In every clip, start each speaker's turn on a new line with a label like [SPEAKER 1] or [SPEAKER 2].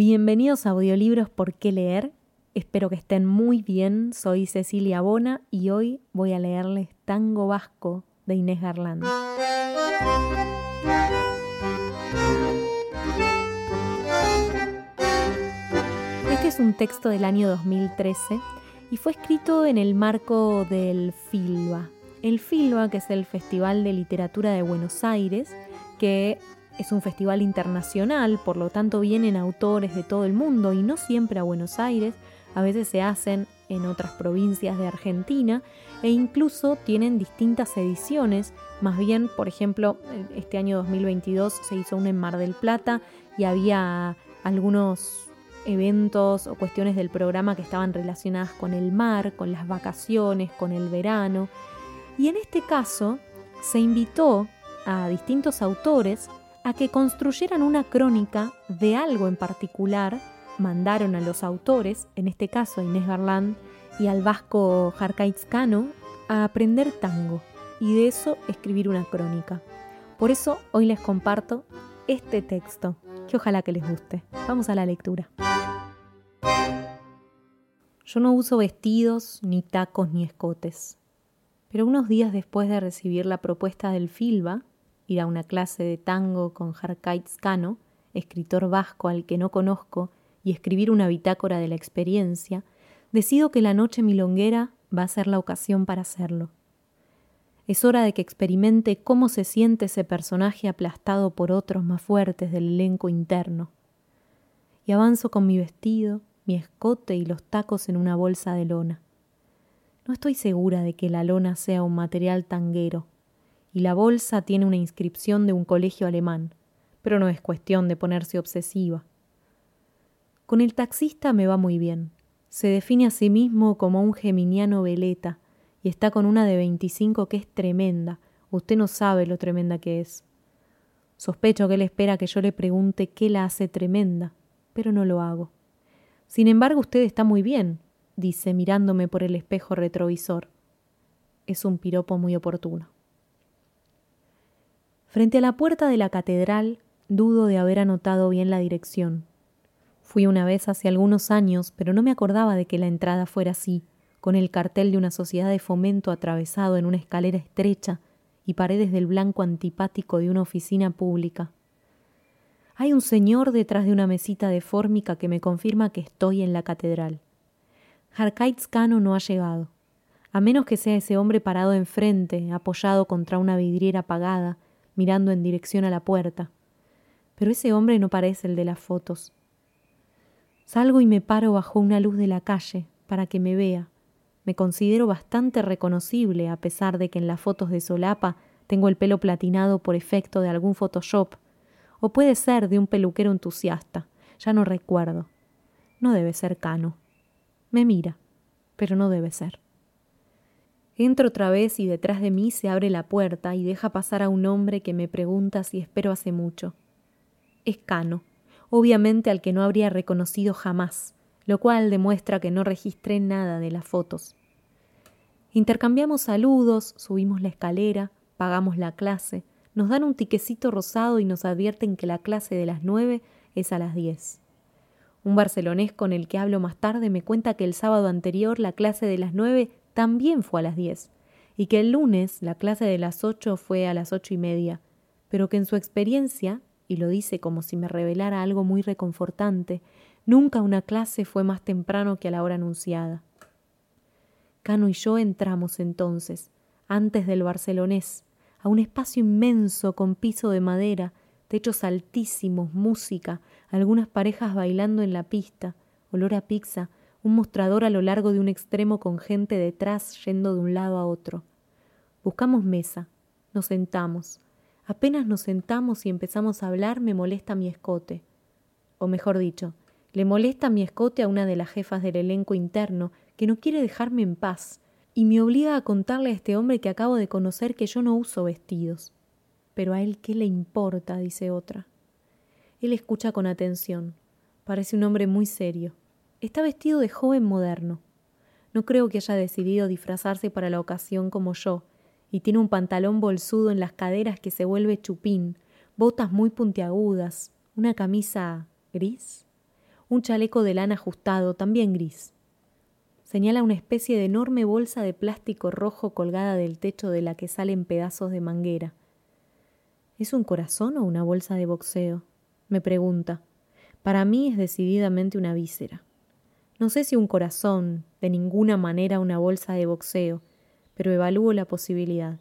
[SPEAKER 1] Bienvenidos a Audiolibros por qué leer. Espero que estén muy bien. Soy Cecilia Bona y hoy voy a leerles Tango Vasco de Inés Garland. Este es un texto del año 2013 y fue escrito en el marco del FILBA. El FILBA, que es el Festival de Literatura de Buenos Aires, que es un festival internacional, por lo tanto vienen autores de todo el mundo y no siempre a Buenos Aires, a veces se hacen en otras provincias de Argentina e incluso tienen distintas ediciones, más bien, por ejemplo, este año 2022 se hizo uno en Mar del Plata y había algunos eventos o cuestiones del programa que estaban relacionadas con el mar, con las vacaciones, con el verano. Y en este caso se invitó a distintos autores a que construyeran una crónica de algo en particular, mandaron a los autores, en este caso a Inés Garland y al vasco Cano, a aprender tango y de eso escribir una crónica. Por eso hoy les comparto este texto, que ojalá que les guste. Vamos a la lectura. Yo no uso vestidos, ni tacos, ni escotes. Pero unos días después de recibir la propuesta del Filba, ir a una clase de tango con Harkaitz Cano, escritor vasco al que no conozco, y escribir una bitácora de la experiencia, decido que la noche milonguera va a ser la ocasión para hacerlo. Es hora de que experimente cómo se siente ese personaje aplastado por otros más fuertes del elenco interno. Y avanzo con mi vestido, mi escote y los tacos en una bolsa de lona. No estoy segura de que la lona sea un material tanguero, y la bolsa tiene una inscripción de un colegio alemán, pero no es cuestión de ponerse obsesiva. Con el taxista me va muy bien. Se define a sí mismo como un geminiano veleta y está con una de 25 que es tremenda. Usted no sabe lo tremenda que es. Sospecho que él espera que yo le pregunte qué la hace tremenda, pero no lo hago. Sin embargo, usted está muy bien, dice mirándome por el espejo retrovisor. Es un piropo muy oportuno. Frente a la puerta de la catedral, dudo de haber anotado bien la dirección. Fui una vez hace algunos años, pero no me acordaba de que la entrada fuera así, con el cartel de una sociedad de fomento atravesado en una escalera estrecha y paredes del blanco antipático de una oficina pública. Hay un señor detrás de una mesita de fórmica que me confirma que estoy en la catedral. Harkaitz Kano no ha llegado, a menos que sea ese hombre parado enfrente, apoyado contra una vidriera apagada, mirando en dirección a la puerta. Pero ese hombre no parece el de las fotos. Salgo y me paro bajo una luz de la calle para que me vea. Me considero bastante reconocible a pesar de que en las fotos de solapa tengo el pelo platinado por efecto de algún Photoshop, o puede ser de un peluquero entusiasta, ya no recuerdo. No debe ser Cano. Me mira, pero no debe ser. Entro otra vez y detrás de mí se abre la puerta y deja pasar a un hombre que me pregunta si espero hace mucho. Es Cano, obviamente al que no habría reconocido jamás, lo cual demuestra que no registré nada de las fotos. Intercambiamos saludos, subimos la escalera, pagamos la clase, nos dan un tiquecito rosado y nos advierten que la clase de las nueve es a las diez. Un barcelonés con el que hablo más tarde me cuenta que el sábado anterior la clase de las nueve también fue a las diez, y que el lunes la clase de las ocho fue a las ocho y media, pero que en su experiencia, y lo dice como si me revelara algo muy reconfortante, nunca una clase fue más temprano que a la hora anunciada. Cano y yo entramos entonces, antes del barcelonés, a un espacio inmenso con piso de madera, techos altísimos, música, algunas parejas bailando en la pista, olor a pizza, un mostrador a lo largo de un extremo con gente detrás yendo de un lado a otro. Buscamos mesa, nos sentamos. Apenas nos sentamos y empezamos a hablar, me molesta mi escote. O mejor dicho, le molesta mi escote a una de las jefas del elenco interno que no quiere dejarme en paz y me obliga a contarle a este hombre que acabo de conocer que yo no uso vestidos. Pero a él qué le importa, dice otra. Él escucha con atención. Parece un hombre muy serio. Está vestido de joven moderno. No creo que haya decidido disfrazarse para la ocasión como yo, y tiene un pantalón bolsudo en las caderas que se vuelve chupín, botas muy puntiagudas, una camisa gris, un chaleco de lana ajustado, también gris. Señala una especie de enorme bolsa de plástico rojo colgada del techo de la que salen pedazos de manguera. ¿Es un corazón o una bolsa de boxeo? me pregunta. Para mí es decididamente una víscera. No sé si un corazón, de ninguna manera una bolsa de boxeo, pero evalúo la posibilidad.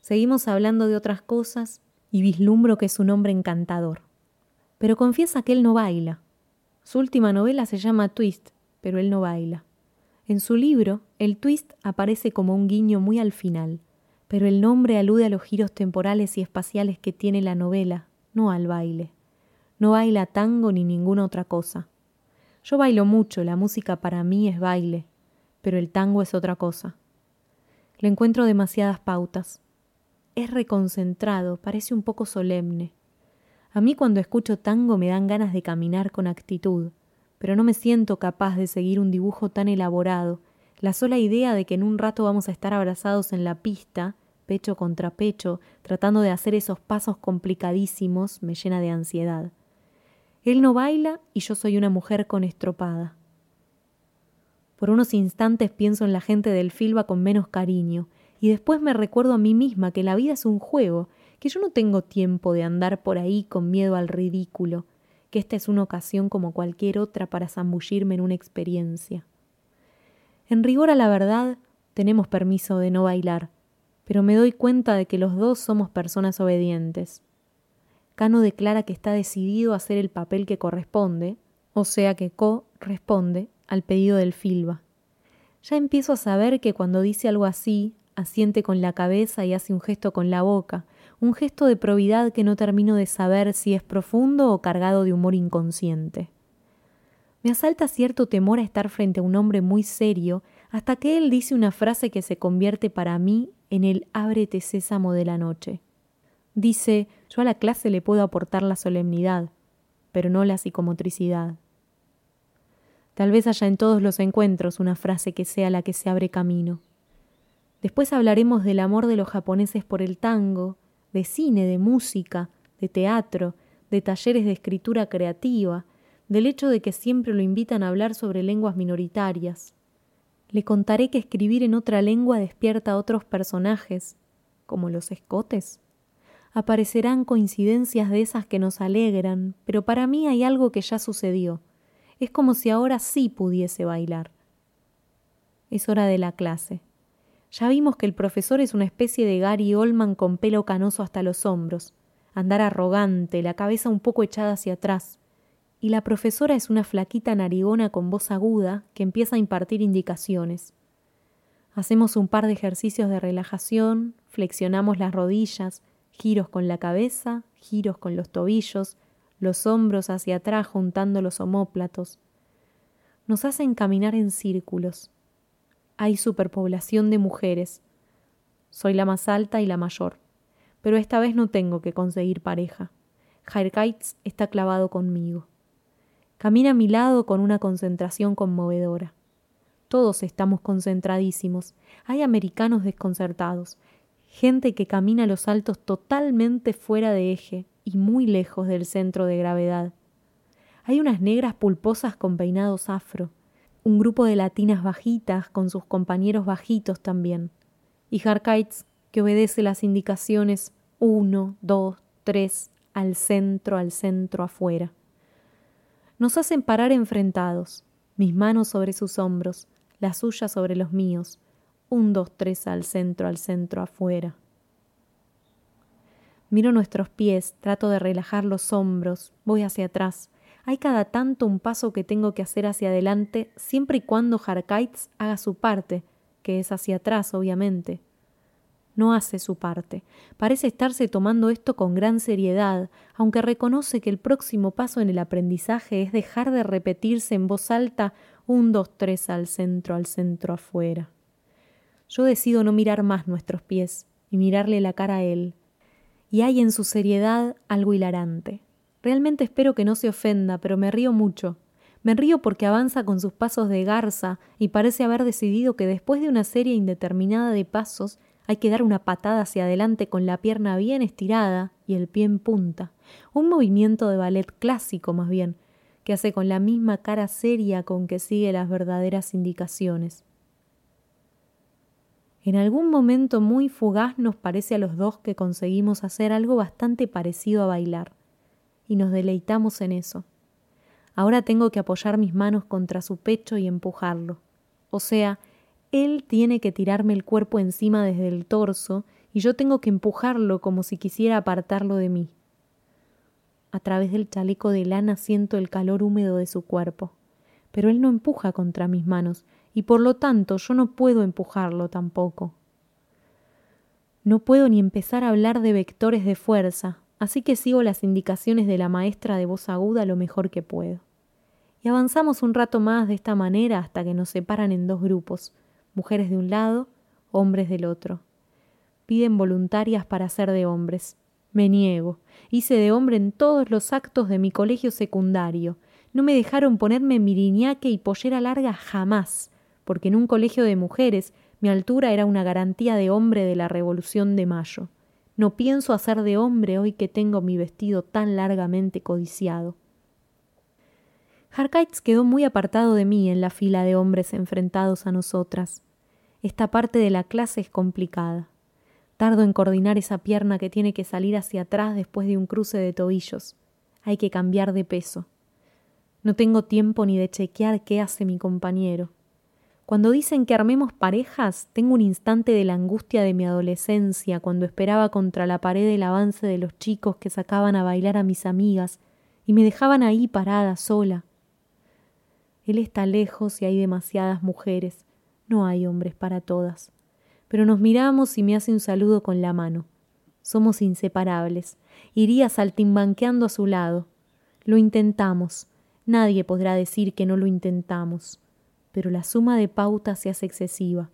[SPEAKER 1] Seguimos hablando de otras cosas y vislumbro que es un hombre encantador. Pero confiesa que él no baila. Su última novela se llama Twist, pero él no baila. En su libro, el twist aparece como un guiño muy al final, pero el nombre alude a los giros temporales y espaciales que tiene la novela, no al baile. No baila tango ni ninguna otra cosa. Yo bailo mucho, la música para mí es baile, pero el tango es otra cosa. Le encuentro demasiadas pautas. Es reconcentrado, parece un poco solemne. A mí cuando escucho tango me dan ganas de caminar con actitud, pero no me siento capaz de seguir un dibujo tan elaborado. La sola idea de que en un rato vamos a estar abrazados en la pista, pecho contra pecho, tratando de hacer esos pasos complicadísimos, me llena de ansiedad. Él no baila y yo soy una mujer con estropada. Por unos instantes pienso en la gente del Filba con menos cariño, y después me recuerdo a mí misma que la vida es un juego, que yo no tengo tiempo de andar por ahí con miedo al ridículo, que esta es una ocasión como cualquier otra para zambullirme en una experiencia. En rigor a la verdad, tenemos permiso de no bailar, pero me doy cuenta de que los dos somos personas obedientes. Cano declara que está decidido a hacer el papel que corresponde, o sea que Co responde al pedido del Filba. Ya empiezo a saber que cuando dice algo así, asiente con la cabeza y hace un gesto con la boca, un gesto de probidad que no termino de saber si es profundo o cargado de humor inconsciente. Me asalta cierto temor a estar frente a un hombre muy serio hasta que él dice una frase que se convierte para mí en el ábrete sésamo de la noche. Dice, yo a la clase le puedo aportar la solemnidad, pero no la psicomotricidad. Tal vez haya en todos los encuentros una frase que sea la que se abre camino. Después hablaremos del amor de los japoneses por el tango, de cine, de música, de teatro, de talleres de escritura creativa, del hecho de que siempre lo invitan a hablar sobre lenguas minoritarias. Le contaré que escribir en otra lengua despierta a otros personajes, como los escotes. Aparecerán coincidencias de esas que nos alegran, pero para mí hay algo que ya sucedió. Es como si ahora sí pudiese bailar. Es hora de la clase. Ya vimos que el profesor es una especie de Gary Oldman con pelo canoso hasta los hombros, andar arrogante, la cabeza un poco echada hacia atrás. Y la profesora es una flaquita narigona con voz aguda que empieza a impartir indicaciones. Hacemos un par de ejercicios de relajación, flexionamos las rodillas, giros con la cabeza, giros con los tobillos, los hombros hacia atrás juntando los omóplatos. Nos hacen caminar en círculos, hay superpoblación de mujeres. Soy la más alta y la mayor, pero esta vez no tengo que conseguir pareja. Jairkaitz está clavado conmigo. Camina a mi lado con una concentración conmovedora. Todos estamos concentradísimos. Hay americanos desconcertados, gente que camina los altos totalmente fuera de eje y muy lejos del centro de gravedad. Hay unas negras pulposas con peinados afro, un grupo de latinas bajitas con sus compañeros bajitos también, y Harkaitz que obedece las indicaciones uno, dos, tres, al centro, al centro, afuera. Nos hacen parar enfrentados, mis manos sobre sus hombros, las suyas sobre los míos, un, dos, tres, al centro, al centro, afuera. Miro nuestros pies, trato de relajar los hombros, voy hacia atrás, hay cada tanto un paso que tengo que hacer hacia adelante, siempre y cuando Harkaitz haga su parte, que es hacia atrás, obviamente. No hace su parte. Parece estarse tomando esto con gran seriedad, aunque reconoce que el próximo paso en el aprendizaje es dejar de repetirse en voz alta un, dos, tres al centro, al centro afuera. Yo decido no mirar más nuestros pies y mirarle la cara a él. Y hay en su seriedad algo hilarante. Realmente espero que no se ofenda, pero me río mucho. Me río porque avanza con sus pasos de garza y parece haber decidido que después de una serie indeterminada de pasos hay que dar una patada hacia adelante con la pierna bien estirada y el pie en punta. Un movimiento de ballet clásico más bien, que hace con la misma cara seria con que sigue las verdaderas indicaciones. En algún momento muy fugaz nos parece a los dos que conseguimos hacer algo bastante parecido a bailar, y nos deleitamos en eso. Ahora tengo que apoyar mis manos contra su pecho y empujarlo. O sea, él tiene que tirarme el cuerpo encima desde el torso y yo tengo que empujarlo como si quisiera apartarlo de mí. A través del chaleco de lana siento el calor húmedo de su cuerpo, pero él no empuja contra mis manos, y por lo tanto yo no puedo empujarlo tampoco. No puedo ni empezar a hablar de vectores de fuerza, así que sigo las indicaciones de la maestra de voz aguda lo mejor que puedo. Y avanzamos un rato más de esta manera hasta que nos separan en dos grupos, mujeres de un lado, hombres del otro. Piden voluntarias para ser de hombres. Me niego. Hice de hombre en todos los actos de mi colegio secundario. No me dejaron ponerme miriñaque y pollera larga jamás porque en un colegio de mujeres mi altura era una garantía de hombre de la Revolución de Mayo. No pienso hacer de hombre hoy que tengo mi vestido tan largamente codiciado. Harkites quedó muy apartado de mí en la fila de hombres enfrentados a nosotras. Esta parte de la clase es complicada. Tardo en coordinar esa pierna que tiene que salir hacia atrás después de un cruce de tobillos. Hay que cambiar de peso. No tengo tiempo ni de chequear qué hace mi compañero. Cuando dicen que armemos parejas, tengo un instante de la angustia de mi adolescencia, cuando esperaba contra la pared el avance de los chicos que sacaban a bailar a mis amigas y me dejaban ahí parada sola. Él está lejos y hay demasiadas mujeres. No hay hombres para todas. Pero nos miramos y me hace un saludo con la mano. Somos inseparables. Iría saltimbanqueando a su lado. Lo intentamos. Nadie podrá decir que no lo intentamos pero la suma de pautas se hace excesiva.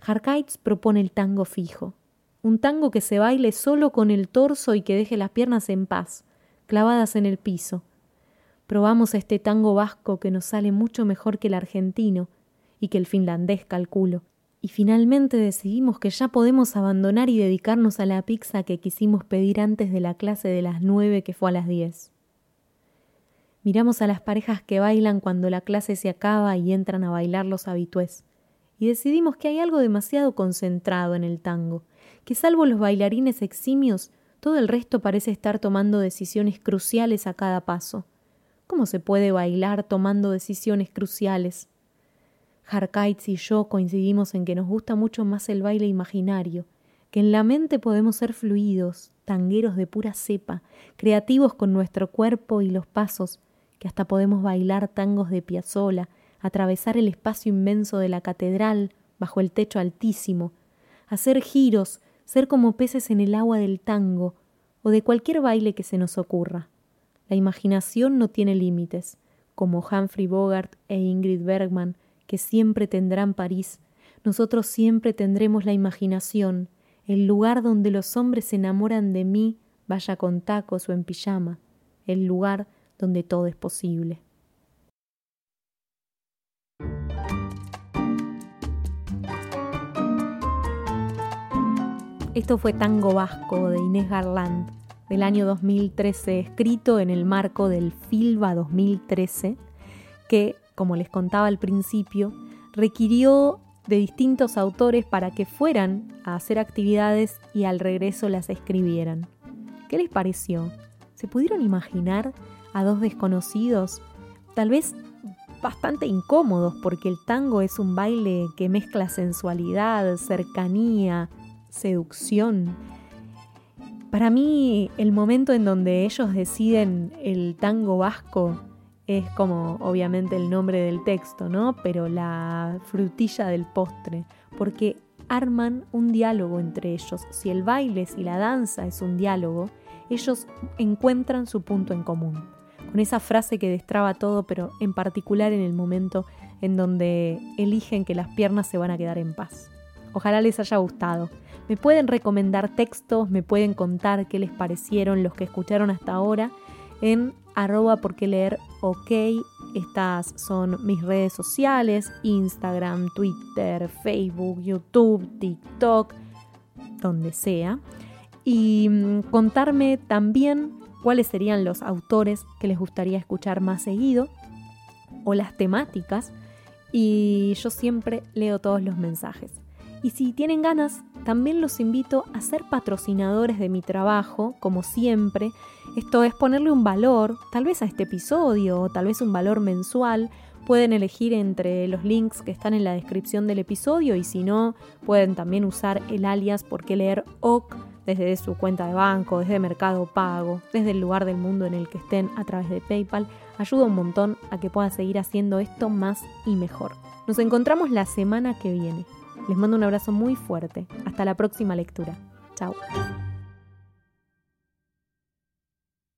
[SPEAKER 1] Harkaitz propone el tango fijo, un tango que se baile solo con el torso y que deje las piernas en paz, clavadas en el piso. Probamos este tango vasco que nos sale mucho mejor que el argentino y que el finlandés calculo, y finalmente decidimos que ya podemos abandonar y dedicarnos a la pizza que quisimos pedir antes de la clase de las nueve que fue a las diez. Miramos a las parejas que bailan cuando la clase se acaba y entran a bailar los habitués. Y decidimos que hay algo demasiado concentrado en el tango, que salvo los bailarines eximios, todo el resto parece estar tomando decisiones cruciales a cada paso. ¿Cómo se puede bailar tomando decisiones cruciales? Harkaitz y yo coincidimos en que nos gusta mucho más el baile imaginario, que en la mente podemos ser fluidos, tangueros de pura cepa, creativos con nuestro cuerpo y los pasos, que hasta podemos bailar tangos de Piazzola, atravesar el espacio inmenso de la catedral bajo el techo altísimo, hacer giros, ser como peces en el agua del tango o de cualquier baile que se nos ocurra. La imaginación no tiene límites, como Humphrey Bogart e Ingrid Bergman, que siempre tendrán París, nosotros siempre tendremos la imaginación, el lugar donde los hombres se enamoran de mí, vaya con tacos o en pijama, el lugar donde todo es posible. Esto fue Tango Vasco de Inés Garland del año 2013, escrito en el marco del FILBA 2013, que, como les contaba al principio, requirió de distintos autores para que fueran a hacer actividades y al regreso las escribieran. ¿Qué les pareció? ¿Se pudieron imaginar a dos desconocidos, tal vez bastante incómodos porque el tango es un baile que mezcla sensualidad, cercanía, seducción. Para mí el momento en donde ellos deciden el tango vasco es como obviamente el nombre del texto, ¿no? Pero la frutilla del postre, porque arman un diálogo entre ellos. Si el baile, si la danza es un diálogo, ellos encuentran su punto en común con esa frase que destraba todo, pero en particular en el momento en donde eligen que las piernas se van a quedar en paz. Ojalá les haya gustado. Me pueden recomendar textos, me pueden contar qué les parecieron los que escucharon hasta ahora en arroba porque leer. Estas son mis redes sociales, Instagram, Twitter, Facebook, YouTube, TikTok, donde sea. Y mm, contarme también cuáles serían los autores que les gustaría escuchar más seguido o las temáticas y yo siempre leo todos los mensajes. Y si tienen ganas, también los invito a ser patrocinadores de mi trabajo, como siempre. Esto es ponerle un valor, tal vez a este episodio, o tal vez un valor mensual. Pueden elegir entre los links que están en la descripción del episodio y si no, pueden también usar el alias porque leer OC desde su cuenta de banco, desde Mercado Pago, desde el lugar del mundo en el que estén a través de PayPal. Ayuda un montón a que pueda seguir haciendo esto más y mejor. Nos encontramos la semana que viene. Les mando un abrazo muy fuerte. Hasta la próxima lectura. Chao.